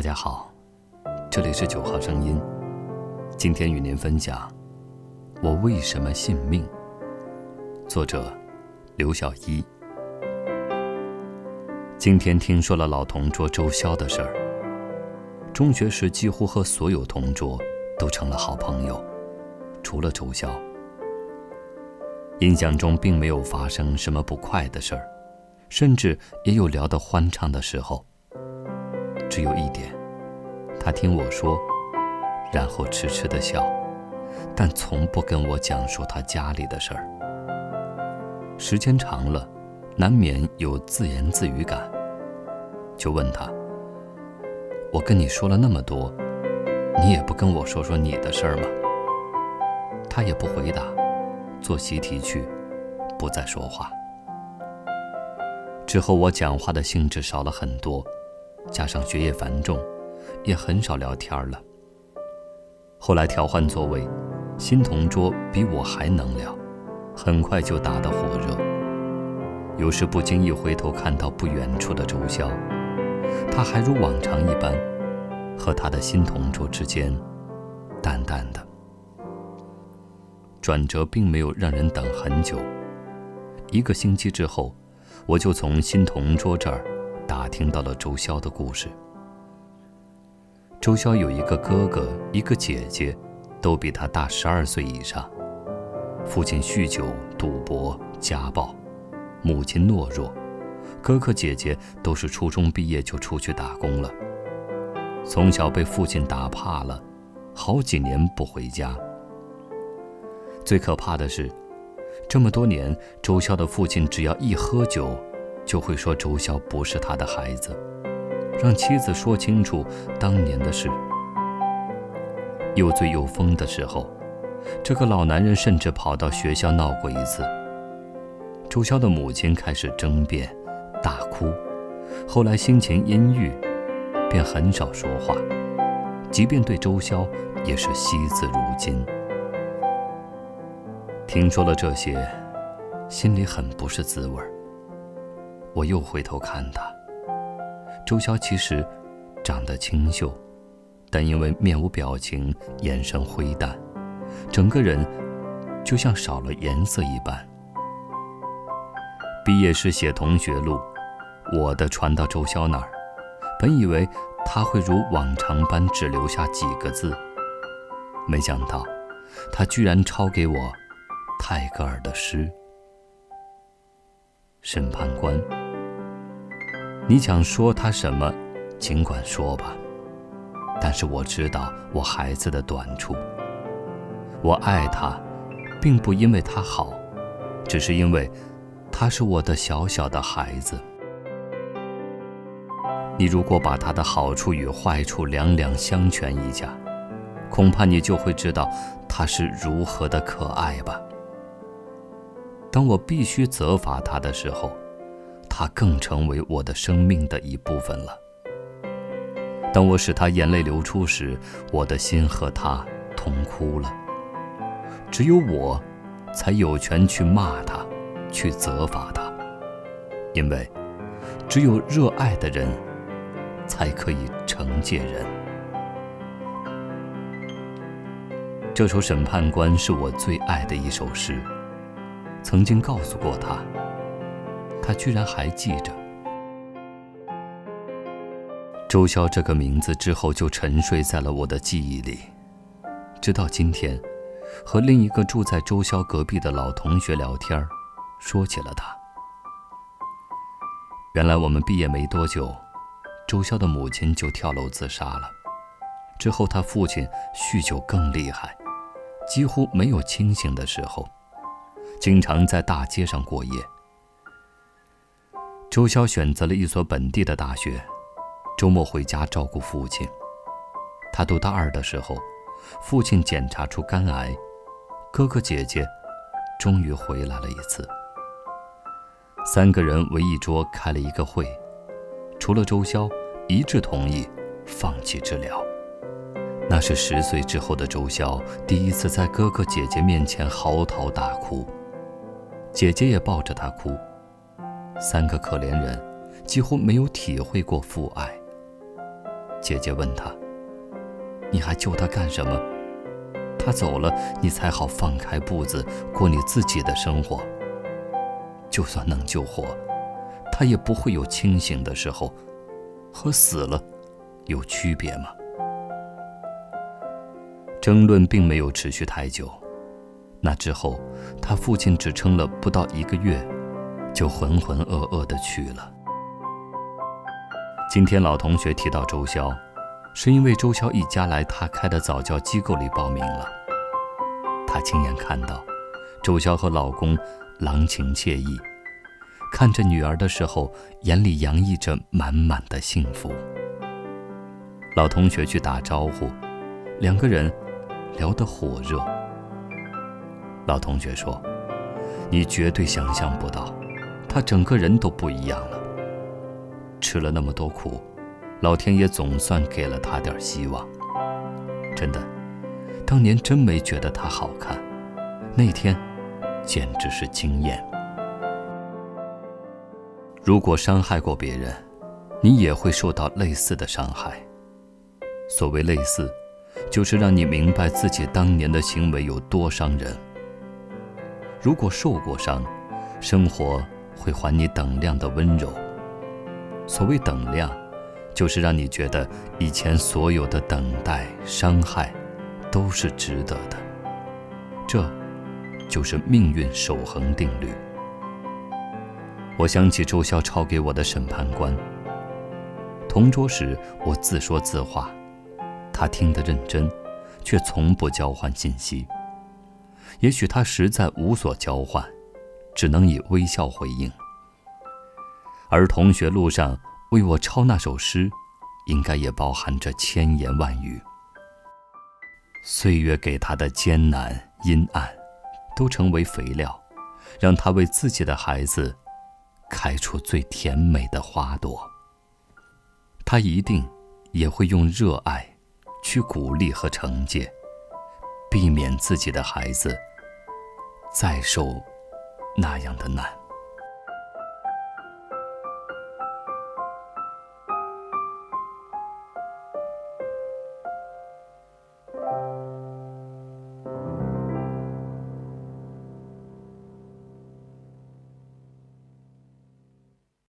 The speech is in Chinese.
大家好，这里是九号声音。今天与您分享《我为什么信命》，作者刘小一。今天听说了老同桌周潇的事儿。中学时几乎和所有同桌都成了好朋友，除了周潇。印象中并没有发生什么不快的事儿，甚至也有聊得欢畅的时候。只有一点，他听我说，然后痴痴的笑，但从不跟我讲述他家里的事儿。时间长了，难免有自言自语感，就问他：“我跟你说了那么多，你也不跟我说说你的事儿吗？”他也不回答，做习题去，不再说话。之后我讲话的兴致少了很多。加上学业繁重，也很少聊天了。后来调换座位，新同桌比我还能聊，很快就打得火热。有时不经意回头看到不远处的周潇，他还如往常一般，和他的新同桌之间淡淡的。转折并没有让人等很久，一个星期之后，我就从新同桌这儿。打听到了周潇的故事。周潇有一个哥哥，一个姐姐，都比他大十二岁以上。父亲酗酒、赌博、家暴，母亲懦弱，哥哥姐姐都是初中毕业就出去打工了。从小被父亲打怕了，好几年不回家。最可怕的是，这么多年，周潇的父亲只要一喝酒。就会说周潇不是他的孩子，让妻子说清楚当年的事。又醉又疯的时候，这个老男人甚至跑到学校闹过一次。周潇的母亲开始争辩、大哭，后来心情阴郁，便很少说话，即便对周潇也是惜字如金。听说了这些，心里很不是滋味儿。我又回头看他，周潇其实长得清秀，但因为面无表情、眼神灰淡，整个人就像少了颜色一般。毕业时写同学录，我的传到周潇那儿，本以为他会如往常般只留下几个字，没想到他居然抄给我泰戈尔的诗。审判官，你想说他什么，尽管说吧。但是我知道我孩子的短处。我爱他，并不因为他好，只是因为他是我的小小的孩子。你如果把他的好处与坏处两两相权一下，恐怕你就会知道他是如何的可爱吧。当我必须责罚他的时候，他更成为我的生命的一部分了。当我使他眼泪流出时，我的心和他同哭了。只有我，才有权去骂他，去责罚他，因为只有热爱的人，才可以惩戒人。这首《审判官》是我最爱的一首诗。曾经告诉过他，他居然还记着。周潇这个名字之后就沉睡在了我的记忆里，直到今天，和另一个住在周潇隔壁的老同学聊天，说起了他。原来我们毕业没多久，周潇的母亲就跳楼自杀了。之后他父亲酗酒更厉害，几乎没有清醒的时候。经常在大街上过夜。周潇选择了一所本地的大学，周末回家照顾父亲。他读大二的时候，父亲检查出肝癌，哥哥姐姐终于回来了一次。三个人围一桌开了一个会，除了周潇，一致同意放弃治疗。那是十岁之后的周潇第一次在哥哥姐姐面前嚎啕大哭。姐姐也抱着他哭。三个可怜人几乎没有体会过父爱。姐姐问他：“你还救他干什么？他走了，你才好放开步子过你自己的生活。就算能救活，他也不会有清醒的时候，和死了有区别吗？”争论并没有持续太久。那之后，他父亲只撑了不到一个月，就浑浑噩噩的去了。今天老同学提到周潇，是因为周潇一家来他开的早教机构里报名了。他亲眼看到，周潇和老公郎情妾意，看着女儿的时候，眼里洋溢着满满的幸福。老同学去打招呼，两个人聊得火热。老同学说：“你绝对想象不到，他整个人都不一样了。吃了那么多苦，老天爷总算给了他点希望。真的，当年真没觉得他好看，那天简直是惊艳。如果伤害过别人，你也会受到类似的伤害。所谓类似，就是让你明白自己当年的行为有多伤人。”如果受过伤，生活会还你等量的温柔。所谓等量，就是让你觉得以前所有的等待、伤害，都是值得的。这，就是命运守恒定律。我想起周潇抄给我的审判官。同桌时，我自说自话，他听得认真，却从不交换信息。也许他实在无所交换，只能以微笑回应。而同学录上为我抄那首诗，应该也包含着千言万语。岁月给他的艰难阴暗，都成为肥料，让他为自己的孩子开出最甜美的花朵。他一定也会用热爱去鼓励和惩戒，避免自己的孩子。再受那样的难。